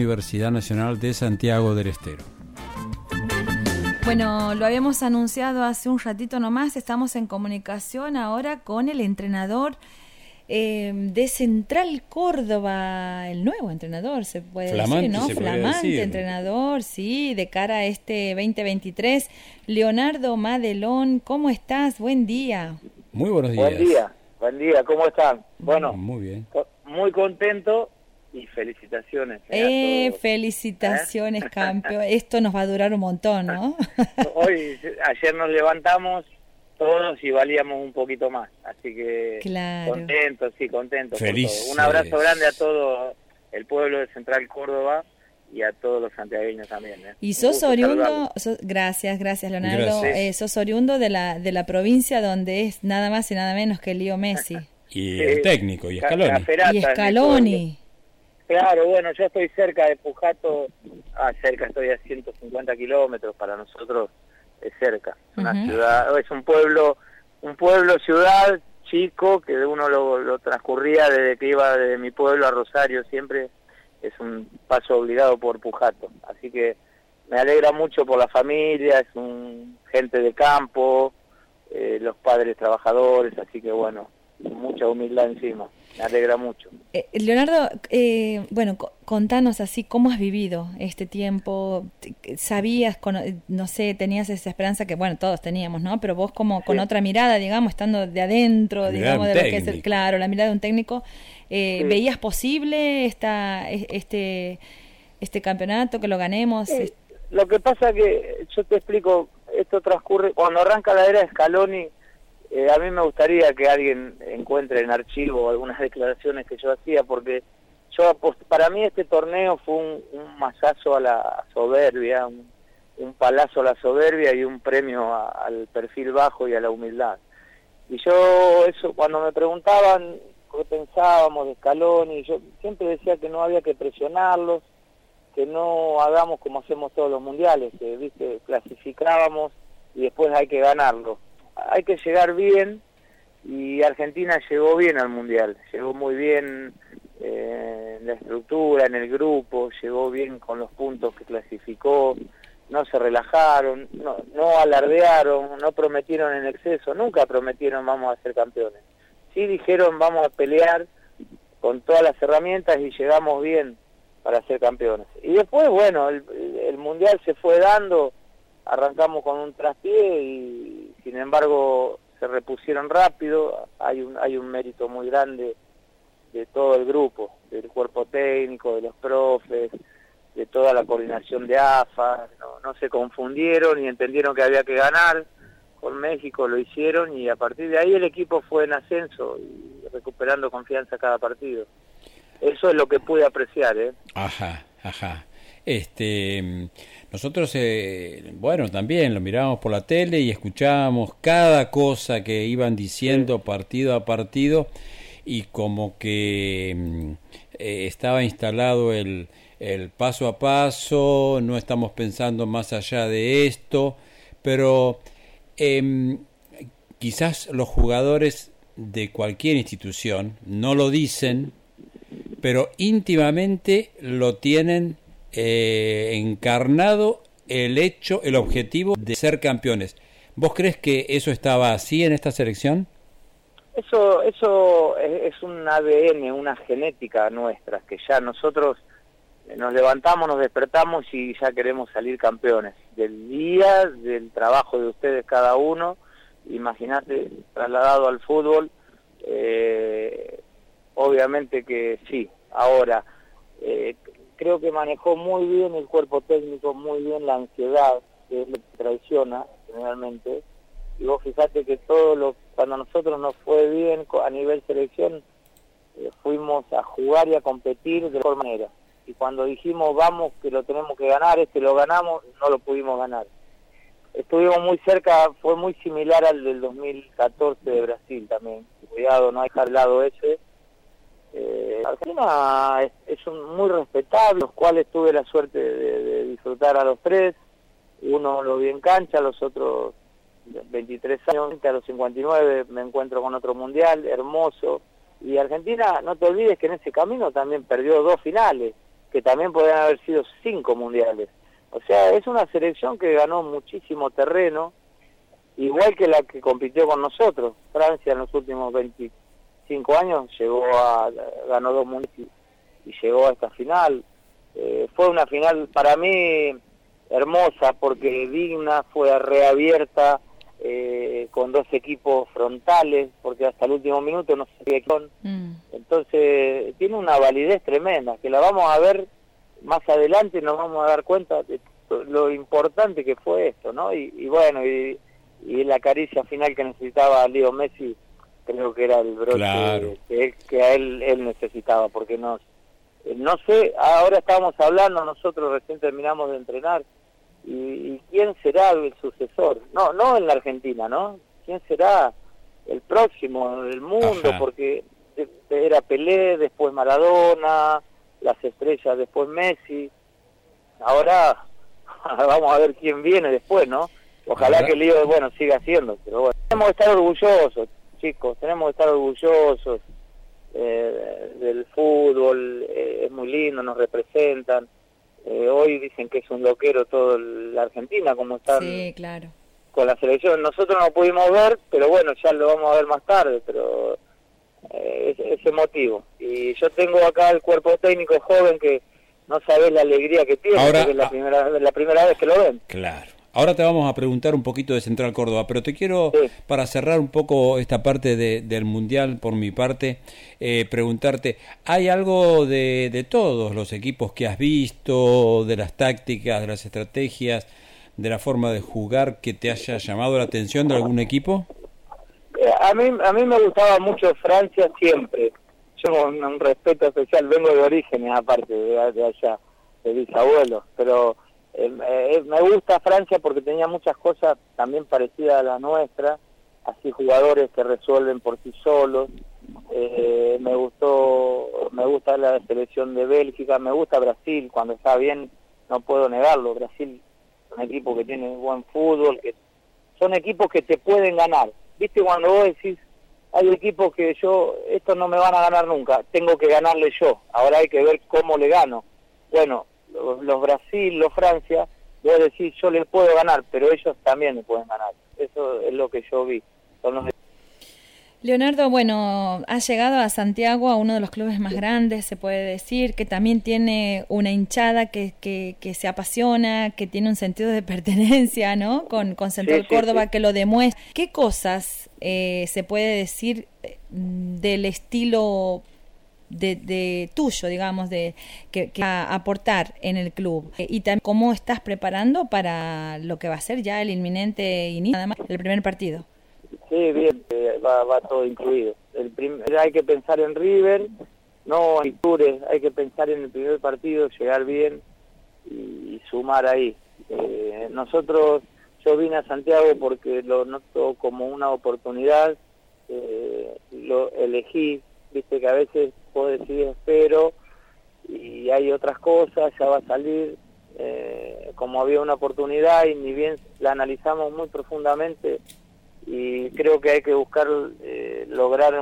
Universidad Nacional de Santiago del Estero. Bueno, lo habíamos anunciado hace un ratito nomás, estamos en comunicación ahora con el entrenador eh, de Central Córdoba, el nuevo entrenador, se puede decir, ¿no? Flamante entrenador, sí, de cara a este 2023. Leonardo Madelón, ¿cómo estás? Buen día. Muy buenos días. Buen día, buen día, ¿cómo están? Bueno, muy bien. Muy contento y felicitaciones. Eh, felicitaciones, ¿Eh? campeón. Esto nos va a durar un montón, ¿no? Hoy, ayer nos levantamos todos y valíamos un poquito más, así que claro. contentos, sí, contentos. Feliz. Un abrazo grande a todo el pueblo de Central Córdoba y a todos los santiagueños también. ¿eh? Y sos oriundo, gracias, gracias Leonardo, Eh, sos oriundo de la, de la provincia donde es nada más y nada menos que Lío Messi. y el técnico, y Scaloni. Y Scaloni. Claro, bueno, yo estoy cerca de Pujato, ah, cerca estoy a 150 kilómetros, para nosotros es cerca, una ciudad, es un pueblo, un pueblo, ciudad chico, que uno lo, lo transcurría desde que iba de mi pueblo a Rosario, siempre es un paso obligado por Pujato, así que me alegra mucho por la familia, es un gente de campo, eh, los padres trabajadores, así que bueno, mucha humildad encima me alegra mucho. Eh, Leonardo, eh, bueno, contanos así cómo has vivido este tiempo. ¿Sabías, no sé, tenías esa esperanza que, bueno, todos teníamos, ¿no? Pero vos como con otra mirada, digamos, estando de adentro, digamos, de lo que es, claro, la mirada de un técnico, eh, ¿veías posible esta, este, este campeonato, que lo ganemos? Lo que pasa que, yo te explico, esto transcurre, cuando arranca la era de Scaloni, eh, a mí me gustaría que alguien encuentre en archivo algunas declaraciones que yo hacía, porque yo para mí este torneo fue un, masazo a la soberbia, un, palazo a la soberbia y un premio al perfil bajo y a la humildad. Y yo, eso, cuando me preguntaban qué pensábamos de Escalón, y yo siempre decía que no había que presionarlos, que no hagamos como hacemos todos los mundiales, que viste clasificábamos y después hay que ganarlo hay que llegar bien y Argentina llegó bien al Mundial, llegó muy bien eh, en la estructura, en el grupo, llegó bien con los puntos que clasificó, no se relajaron, no, alardearon, no prometieron en exceso, nunca prometieron vamos a ser campeones. Sí dijeron vamos a pelear con todas las herramientas y llegamos bien para ser campeones. Y después, bueno, el, el Mundial se fue dando, arrancamos con un traspié y sin embargo se repusieron rápido, hay un, hay un mérito muy grande de todo el grupo, del cuerpo técnico, de los profes, de toda la coordinación de AFA, no, se confundieron y entendieron que había que ganar, con México lo hicieron y a partir de ahí el equipo fue en ascenso y recuperando confianza cada partido. Eso es lo que pude apreciar, ¿eh? Ajá, ajá. Este, nosotros, eh, bueno, también lo mirábamos por la tele y escuchábamos cada cosa que iban diciendo partido a partido y como que mm, eh, estaba instalado el, el paso a paso, no estamos pensando más allá de esto, pero eh, quizás los jugadores de cualquier institución no lo dicen, pero íntimamente lo tienen eh, encarnado el hecho, el objetivo de ser campeones. ¿Vos crees que eso estaba así en esta selección? Eso, eso es un ADN, una genética nuestra, que ya nosotros nos levantamos, nos despertamos y ya queremos salir campeones. Del día, del trabajo de ustedes cada uno, imagínate, trasladado al fútbol, eh, obviamente que sí. Ahora, eh, creo que manejó muy bien el cuerpo técnico, muy bien la ansiedad, que es lo que traiciona generalmente. Y vos fijate que todo lo, cuando nosotros nos fue bien a nivel selección, eh, fuimos a jugar y a competir de mejor manera. Y cuando dijimos vamos que lo tenemos que ganar, este lo ganamos, no lo pudimos ganar. Estuvimos muy cerca, fue muy similar al del 2014 de Brasil también. Cuidado, no hay lado ese eh, Argentina es, muy respetable, los cuales tuve la suerte de, disfrutar a los tres. Uno lo vi en cancha, los otros 23 años, a los 59 me encuentro con otro mundial, hermoso. Y Argentina, no te olvides que en ese camino también perdió dos finales. que también podrían haber sido cinco mundiales. O sea, es una selección que ganó muchísimo terreno, igual que la que compitió con nosotros. Francia en los últimos 25 años llegó a ganó dos mundiales y, llegó a esta final. Eh, fue una final para mí hermosa porque digna, fue reabierta eh, con dos equipos frontales, porque hasta el último minuto no se sabía quién. Mm. Entonces tiene una validez tremenda, que la vamos a ver más adelante y nos vamos a dar cuenta de lo importante que fue esto, ¿no? Y, bueno, y, la caricia final que necesitaba Leo Messi, creo que era el broche que, a él, él necesitaba, porque no, no sé, ahora estábamos hablando, nosotros recién terminamos de entrenar, y, quién será el sucesor, no, no en la Argentina, ¿no? ¿Quién será el próximo del mundo? Porque era Pelé, después Maradona, las estrellas, después Messi. Ahora vamos a ver quién viene después, ¿no? Ojalá que el lío, bueno, siga haciendo, pero bueno. Tenemos que estar orgullosos, chicos, tenemos que estar orgullosos eh, del fútbol, eh, es muy lindo, nos representan. Eh, hoy dicen que es un loquero todo la Argentina, como están sí, claro. con la selección. Nosotros no pudimos ver, pero bueno, ya lo vamos a ver más tarde, pero eh, es, emotivo. Y yo tengo acá el cuerpo técnico joven que no sabes la alegría que tiene, Ahora, es la ah. primera, la primera vez que lo ven. Claro. Ahora te vamos a preguntar un poquito de Central Córdoba, pero te quiero, para cerrar un poco esta parte del Mundial, por mi parte, eh, preguntarte, ¿hay algo de, de todos los equipos que has visto, de las tácticas, de las estrategias, de la forma de jugar que te haya llamado la atención de algún equipo? Eh, a mí, a mí me gustaba mucho Francia siempre. Yo con un respeto especial, vengo de orígenes aparte de, de allá, de mis abuelos, pero eh, eh, me gusta Francia porque tenía muchas cosas también parecidas a la nuestra, así jugadores que resuelven por sí solos. Eh, me gustó, me gusta la selección de Bélgica, me gusta Brasil cuando está bien, no puedo negarlo. Brasil un equipo que tiene buen fútbol, que son equipos que te pueden ganar. Viste cuando vos decís hay equipos que yo, estos no me van a ganar nunca, tengo que ganarle yo, ahora hay que ver cómo le gano. Bueno, los, Brasil, los Francia, a decir, yo les puedo ganar, pero ellos también me pueden ganar. Eso es lo que yo vi. Leonardo, bueno, ha llegado a Santiago, a uno de los clubes más grandes, se puede decir, que también tiene una hinchada que, que, que se apasiona, que tiene un sentido de pertenencia, ¿no? Con, con Central Córdoba, que lo demuestra. ¿Qué cosas eh, se puede decir eh, del estilo de, tuyo, digamos, de que, a aportar en el club eh, y también cómo estás preparando para lo que va a ser ya el inminente inicio, además el primer partido. Sí, bien, eh, va, va todo incluido. El hay que pensar en River, no en Tours, hay que pensar en el primer partido, llegar bien y, sumar ahí. Eh, nosotros, yo vine a Santiago porque lo noto como una oportunidad, lo elegí, viste que a veces puedo decir espero y hay otras cosas, ya va a salir, eh, como había una oportunidad y ni bien la analizamos muy profundamente y creo que hay que buscar eh, lograr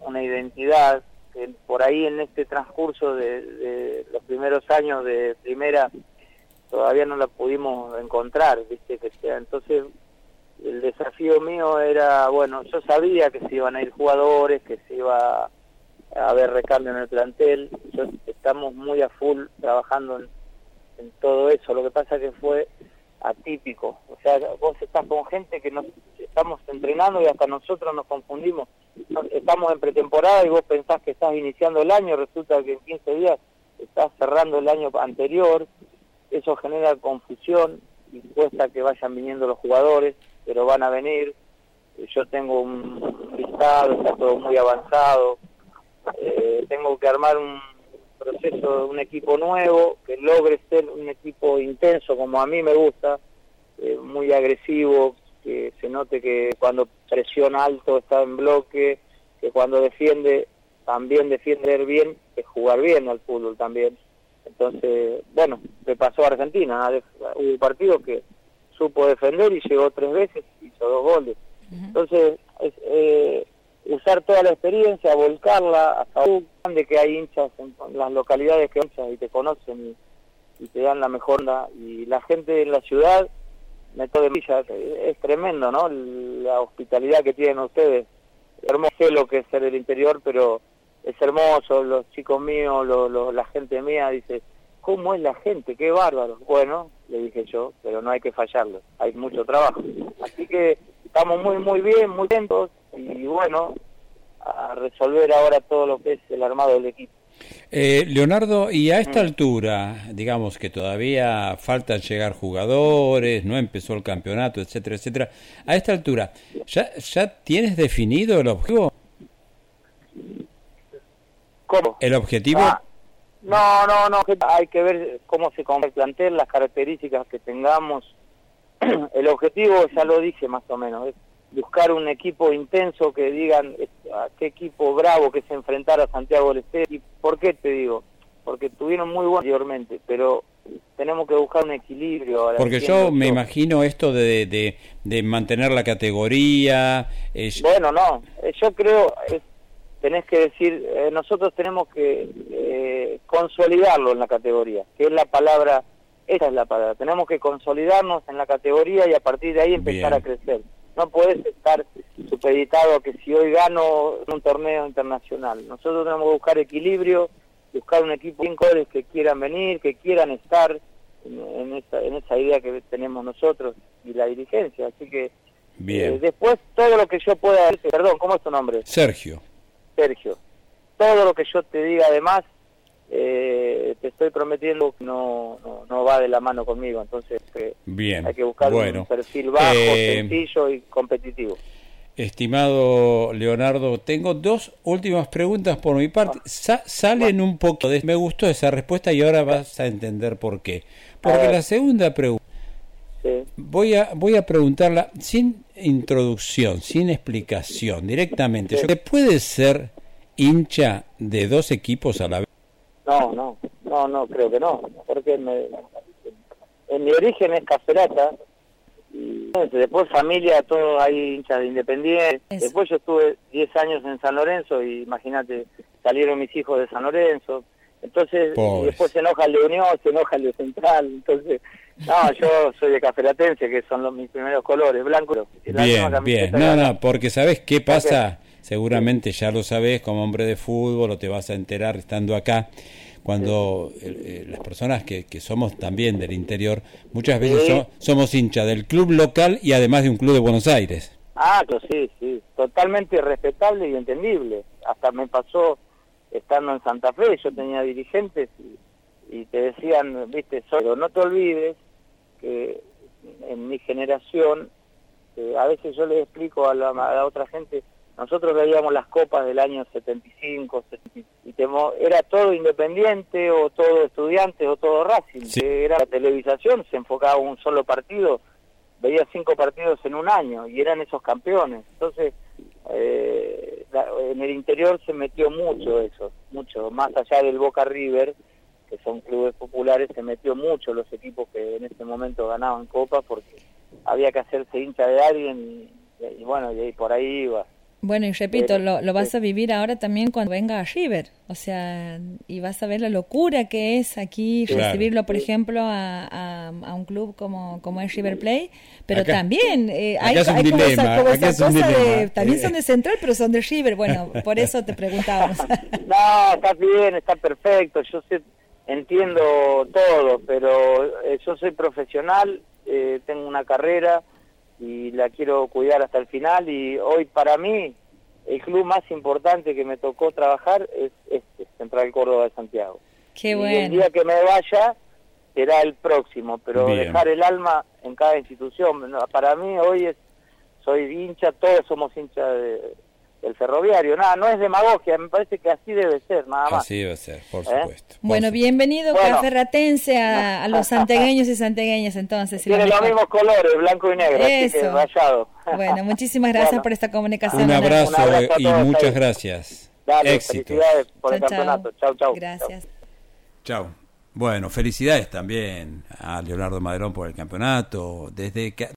una identidad que por ahí en este transcurso de, los primeros años de primera todavía no la pudimos encontrar, viste que sea entonces el desafío mío era, bueno, yo sabía que se iban a ir jugadores, que se iba haber recambio en el plantel, yo, estamos muy a full trabajando en, todo eso, lo que pasa que fue atípico, o sea, vos estás con gente que nos estamos entrenando y hasta nosotros nos confundimos, estamos en pretemporada y vos pensás que estás iniciando el año, resulta que en 15 días estás cerrando el año anterior, eso genera confusión y cuesta que vayan viniendo los jugadores, pero van a venir. Yo tengo un listado, está todo muy avanzado. Eh, tengo que armar un proceso, un equipo nuevo que logre ser un equipo intenso como a mí me gusta, eh, muy agresivo, que se note que cuando presiona alto está en bloque, que cuando defiende también defiende bien, que jugar bien al fútbol también. Entonces, bueno, le pasó a Argentina, hubo partidos que supo defender y llegó tres veces, hizo dos goles. Entonces, es, eh, usar toda la experiencia, volcarla hasta de que hay hinchas en las localidades que hinchas y te conocen y, te dan la mejor onda y la gente en la ciudad Neto de Villa, es tremendo, ¿no? La hospitalidad que tienen ustedes. Hermoso lo que es ser del interior, pero es hermoso, los chicos míos, la gente mía, dice, ¿cómo es la gente? Qué bárbaro. Bueno, le dije yo, pero no hay que fallarlo, hay mucho trabajo. Así que estamos muy, muy bien, muy atentos y bueno, a resolver ahora todo lo que es el armado del equipo. Eh, Leonardo, y a esta mm. altura, digamos que todavía faltan llegar jugadores, no empezó el campeonato, etcétera, etcétera. A esta altura, ¿ya, ya tienes definido el objetivo? ¿Cómo? ¿El objetivo? Ah, no, no, no, hay que ver cómo se el plantel, las características que tengamos. el objetivo, ya lo dije más o menos, es buscar un equipo intenso que digan a qué equipo bravo que se enfrentara a Santiago del Estero. ¿Y por qué te digo? Porque tuvieron muy buen anteriormente, pero tenemos que buscar un equilibrio. Porque yo me imagino esto de, de, mantener la categoría. Bueno, no, eh, yo creo, tenés que decir, eh, nosotros tenemos que eh, consolidarlo en la categoría, que es la palabra, esa es la palabra, tenemos que consolidarnos en la categoría y a partir de ahí empezar a crecer no puedes estar supeditado a que si hoy gano un torneo internacional. Nosotros tenemos que buscar equilibrio, buscar un equipo de que quieran venir, que quieran estar en, esa, en esa idea que tenemos nosotros y la dirigencia. Así que Bien. Eh, después todo lo que yo pueda decir, perdón, ¿cómo es tu nombre? Sergio. Sergio. Todo lo que yo te diga además eh, te estoy prometiendo que no, no, va de la mano conmigo, entonces eh, Bien. hay que buscar un perfil bajo, eh, sencillo y competitivo. Estimado Leonardo, tengo dos últimas preguntas por mi parte. salen un poco de... Me gustó esa respuesta y ahora vas a entender por qué. Porque la segunda pregunta... Voy, a, voy a preguntarla sin introducción, sin explicación, directamente. ¿Se puede ser hincha de dos equipos a la vez? No, no, no, no, creo que no, porque en mi origen es caserata, y después familia, todos hay hinchas de Independiente, después yo estuve 10 años en San Lorenzo y imagínate, salieron mis hijos de San Lorenzo, entonces después se enoja el de Unión, se enoja el de Central, entonces, no, yo soy de Caferatense, que son los, mis primeros colores, blanco. Bien, bien, no, no, porque ¿sabes qué pasa? seguramente ya lo sabes como hombre de fútbol o te vas a enterar estando acá, cuando eh, las personas que, que, somos también del interior, muchas veces somos hinchas del club local y además de un club de Buenos Aires. Ah, pues sí, sí, totalmente respetable y entendible. Hasta me pasó estando en Santa Fe, yo tenía dirigentes y, te decían, viste, solo no te olvides que en mi generación, eh, a veces yo les explico a la, a la otra gente, nosotros veíamos las copas del año 75, y era todo independiente o todo estudiante o todo Racing. Era la televisación, se enfocaba un solo partido, veía cinco partidos en un año y eran esos campeones. Entonces, eh, en el interior se metió mucho eso, mucho, más allá del Boca River, que son clubes populares, se metió mucho los equipos que en ese momento ganaban copas porque había que hacerse hincha de alguien y, y bueno, y por ahí iba. Bueno, y repito, lo, lo, vas a vivir ahora también cuando venga a River, o sea, y vas a ver la locura que es aquí recibirlo, por ejemplo, a, a, un club como, como es River Play, pero también eh, hay, hay como esa, cosa de, también son de Central, pero son de River, bueno, por eso te preguntábamos. no, está bien, está perfecto, yo sé, entiendo todo, pero eh, yo soy profesional, eh, tengo una carrera, y la quiero cuidar hasta el final y hoy para mí el club más importante que me tocó trabajar es este, Central Córdoba de Santiago. Qué bueno. Y el día que me vaya será el próximo, pero dejar el alma en cada institución. Para mí hoy es, soy hincha, todos somos hinchas de, el ferroviario. Nada, no es demagogia, me parece que así debe ser, nada más. Así debe ser, por ¿Eh? supuesto. bueno, bienvenido bueno. a, los santegueños y santegueñas entonces. Tiene los mismos colores, blanco y negro, Eso. rayado. Bueno, muchísimas gracias por esta comunicación. Un abrazo, y muchas gracias. Dale, felicidades por el campeonato. Chau, chau. Gracias. Chau. Bueno, felicidades también a Leonardo Maderón por el campeonato. Desde que